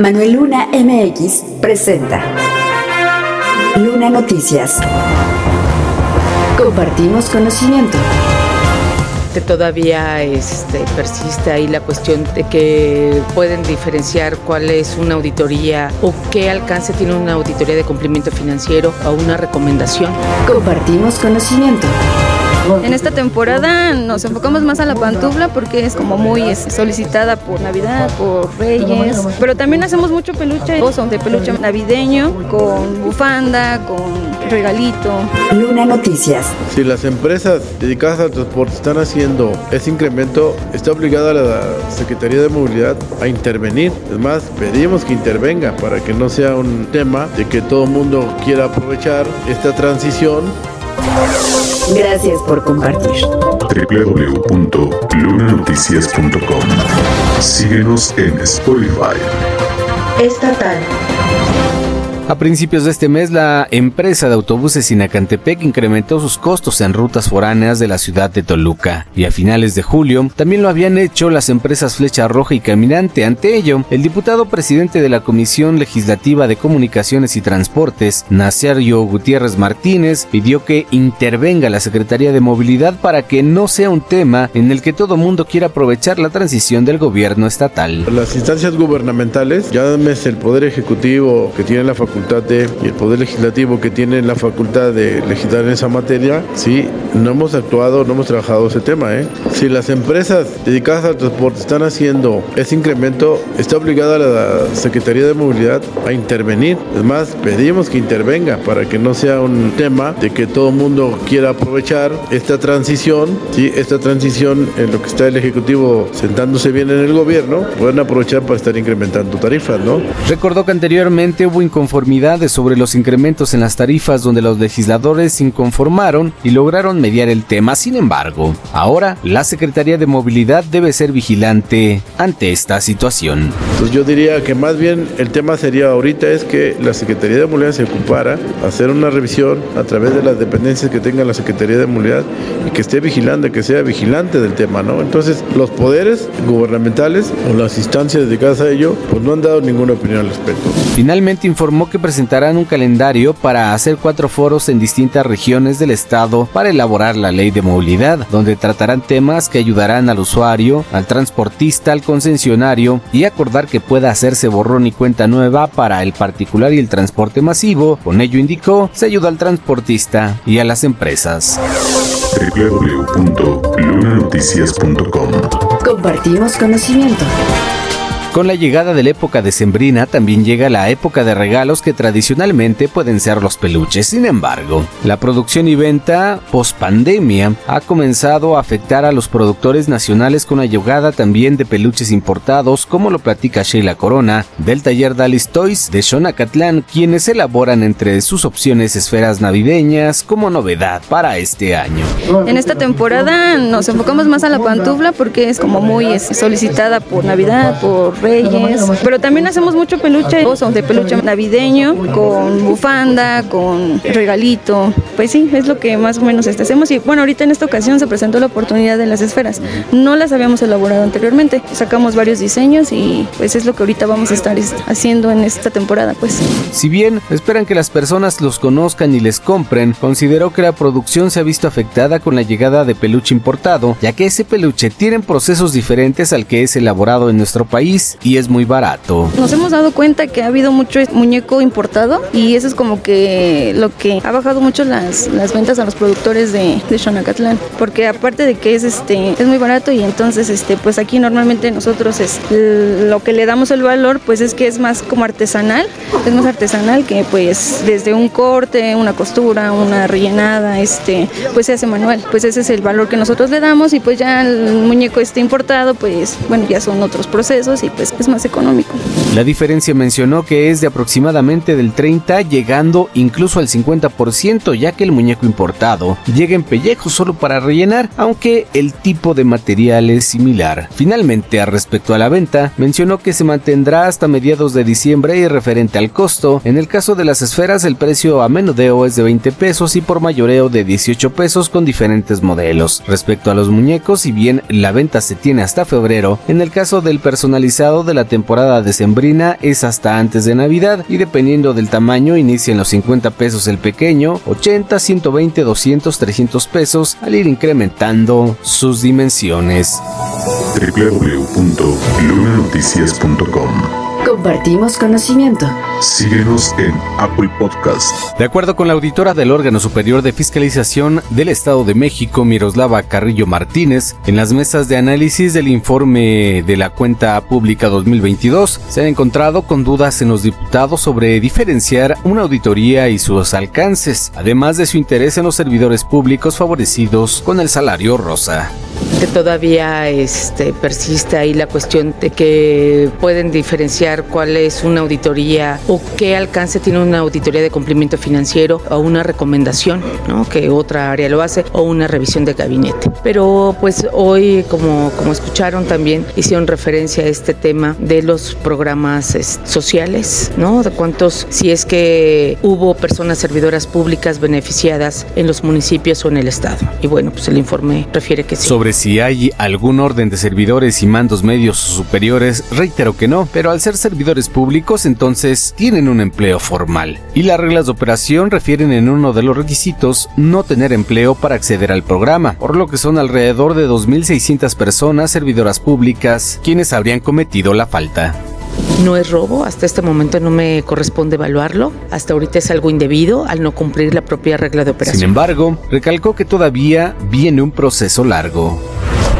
Manuel Luna MX presenta Luna Noticias. Compartimos conocimiento. Todavía este, persiste ahí la cuestión de que pueden diferenciar cuál es una auditoría o qué alcance tiene una auditoría de cumplimiento financiero o una recomendación. Compartimos conocimiento. En esta temporada nos enfocamos más a la pantufla porque es como muy solicitada por Navidad, por Reyes, pero también hacemos mucho peluche, de peluche navideño, con bufanda, con regalito. Luna Noticias. Si las empresas dedicadas al transporte están haciendo ese incremento, está obligada la Secretaría de Movilidad a intervenir. Es más, pedimos que intervenga para que no sea un tema de que todo el mundo quiera aprovechar esta transición Gracias por compartir. www.lunanoticias.com Síguenos en Spotify. Estatal. A principios de este mes, la empresa de autobuses Sinacantepec incrementó sus costos en rutas foráneas de la ciudad de Toluca. Y a finales de julio, también lo habían hecho las empresas Flecha Roja y Caminante. Ante ello, el diputado presidente de la Comisión Legislativa de Comunicaciones y Transportes, Nazario Gutiérrez Martínez, pidió que intervenga la Secretaría de Movilidad para que no sea un tema en el que todo mundo quiera aprovechar la transición del gobierno estatal. Las instancias gubernamentales, ya el Poder Ejecutivo que tiene la facultad y el Poder Legislativo que tiene la facultad de legislar en esa materia, sí, no hemos actuado, no hemos trabajado ese tema. ¿eh? Si las empresas dedicadas al transporte están haciendo ese incremento, está obligada la Secretaría de Movilidad a intervenir. Es más, pedimos que intervenga para que no sea un tema de que todo el mundo quiera aprovechar esta transición, ¿sí? esta transición en lo que está el Ejecutivo sentándose bien en el gobierno, pueden aprovechar para estar incrementando tarifas, ¿no? Recordó que anteriormente hubo inconformidad sobre los incrementos en las tarifas donde los legisladores se inconformaron y lograron mediar el tema. Sin embargo, ahora la Secretaría de Movilidad debe ser vigilante ante esta situación. Pues yo diría que más bien el tema sería ahorita es que la Secretaría de Movilidad se ocupara hacer una revisión a través de las dependencias que tenga la Secretaría de Movilidad y que esté vigilante, que sea vigilante del tema, ¿no? Entonces, los poderes gubernamentales o las instancias dedicadas a ello, pues no han dado ninguna opinión al respecto. Finalmente informó que presentarán un calendario para hacer cuatro foros en distintas regiones del estado para elaborar la ley de movilidad, donde tratarán temas que ayudarán al usuario, al transportista, al concesionario y acordar que pueda hacerse borrón y cuenta nueva para el particular y el transporte masivo. Con ello indicó, se ayuda al transportista y a las empresas. www.lunanoticias.com Compartimos conocimiento. Con la llegada de la época decembrina también llega la época de regalos que tradicionalmente pueden ser los peluches. Sin embargo, la producción y venta post pandemia ha comenzado a afectar a los productores nacionales con la llegada también de peluches importados, como lo platica Sheila Corona del taller Dalis Toys de Xonacatlán, quienes elaboran entre sus opciones esferas navideñas como novedad para este año. En esta temporada nos enfocamos más a la pantufla porque es como muy solicitada por Navidad, por pero también hacemos mucho peluche, de peluche navideño, con bufanda, con regalito. Pues sí, es lo que más o menos este, hacemos. Y bueno, ahorita en esta ocasión se presentó la oportunidad de las esferas. No las habíamos elaborado anteriormente. Sacamos varios diseños y pues es lo que ahorita vamos a estar haciendo en esta temporada, pues. Si bien esperan que las personas los conozcan y les compren, consideró que la producción se ha visto afectada con la llegada de peluche importado, ya que ese peluche tiene procesos diferentes al que es elaborado en nuestro país y es muy barato. Nos hemos dado cuenta que ha habido mucho muñeco importado y eso es como que lo que ha bajado mucho las, las ventas a los productores de, de Xonacatlán, porque aparte de que es este es muy barato y entonces este pues aquí normalmente nosotros es, lo que le damos el valor pues es que es más como artesanal, es más artesanal que pues desde un corte, una costura, una rellenada, este pues se hace manual, pues ese es el valor que nosotros le damos y pues ya el muñeco este importado pues bueno ya son otros procesos y pues es más económico. La diferencia mencionó que es de aproximadamente del 30 llegando incluso al 50% ya que el muñeco importado llega en pellejo solo para rellenar aunque el tipo de material es similar. Finalmente, respecto a la venta, mencionó que se mantendrá hasta mediados de diciembre y referente al costo, en el caso de las esferas el precio a menudeo es de 20 pesos y por mayoreo de 18 pesos con diferentes modelos. Respecto a los muñecos, si bien la venta se tiene hasta febrero, en el caso del personalizado de la temporada decembrina es hasta antes de Navidad y dependiendo del tamaño inicia en los 50 pesos el pequeño, 80, 120, 200, 300 pesos al ir incrementando sus dimensiones. Compartimos conocimiento. Síguenos en Apple Podcast. De acuerdo con la auditora del órgano superior de fiscalización del Estado de México, Miroslava Carrillo Martínez, en las mesas de análisis del informe de la cuenta pública 2022 se han encontrado con dudas en los diputados sobre diferenciar una auditoría y sus alcances, además de su interés en los servidores públicos favorecidos con el salario rosa que todavía este, persiste ahí la cuestión de que pueden diferenciar cuál es una auditoría o qué alcance tiene una auditoría de cumplimiento financiero o una recomendación, ¿no? que otra área lo hace, o una revisión de gabinete. Pero pues hoy, como, como escucharon también, hicieron referencia a este tema de los programas sociales, ¿no? De cuántos, si es que hubo personas servidoras públicas beneficiadas en los municipios o en el Estado. Y bueno, pues el informe refiere que sí. Si hay algún orden de servidores y mandos medios superiores, reitero que no, pero al ser servidores públicos entonces tienen un empleo formal. Y las reglas de operación refieren en uno de los requisitos no tener empleo para acceder al programa, por lo que son alrededor de 2.600 personas servidoras públicas quienes habrían cometido la falta. No es robo, hasta este momento no me corresponde evaluarlo, hasta ahorita es algo indebido al no cumplir la propia regla de operación. Sin embargo, recalcó que todavía viene un proceso largo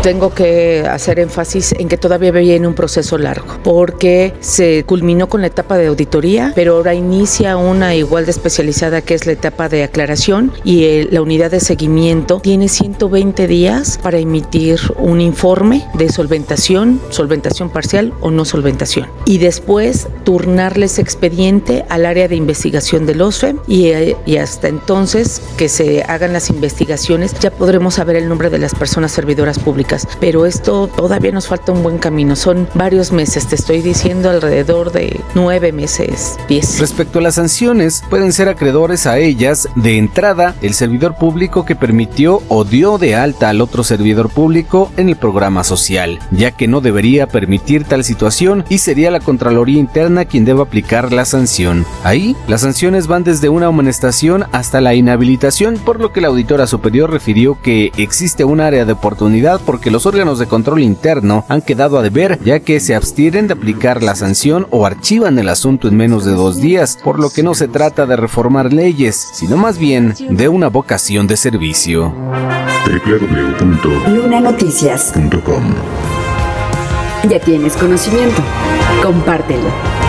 tengo que hacer énfasis en que todavía viene un proceso largo, porque se culminó con la etapa de auditoría, pero ahora inicia una igual de especializada que es la etapa de aclaración y la unidad de seguimiento tiene 120 días para emitir un informe de solventación, solventación parcial o no solventación. Y después turnarles expediente al área de investigación del OSFE y, y hasta entonces que se hagan las investigaciones ya podremos saber el nombre de las personas servidoras públicas pero esto todavía nos falta un buen camino. Son varios meses, te estoy diciendo alrededor de nueve meses, diez. Respecto a las sanciones, pueden ser acreedores a ellas de entrada el servidor público que permitió o dio de alta al otro servidor público en el programa social, ya que no debería permitir tal situación y sería la Contraloría Interna quien debe aplicar la sanción. Ahí, las sanciones van desde una amonestación hasta la inhabilitación, por lo que la auditora superior refirió que existe un área de oportunidad por que los órganos de control interno han quedado a deber, ya que se abstienen de aplicar la sanción o archivan el asunto en menos de dos días, por lo que no se trata de reformar leyes, sino más bien de una vocación de servicio. www.lunanoticias.com Ya tienes conocimiento. Compártelo.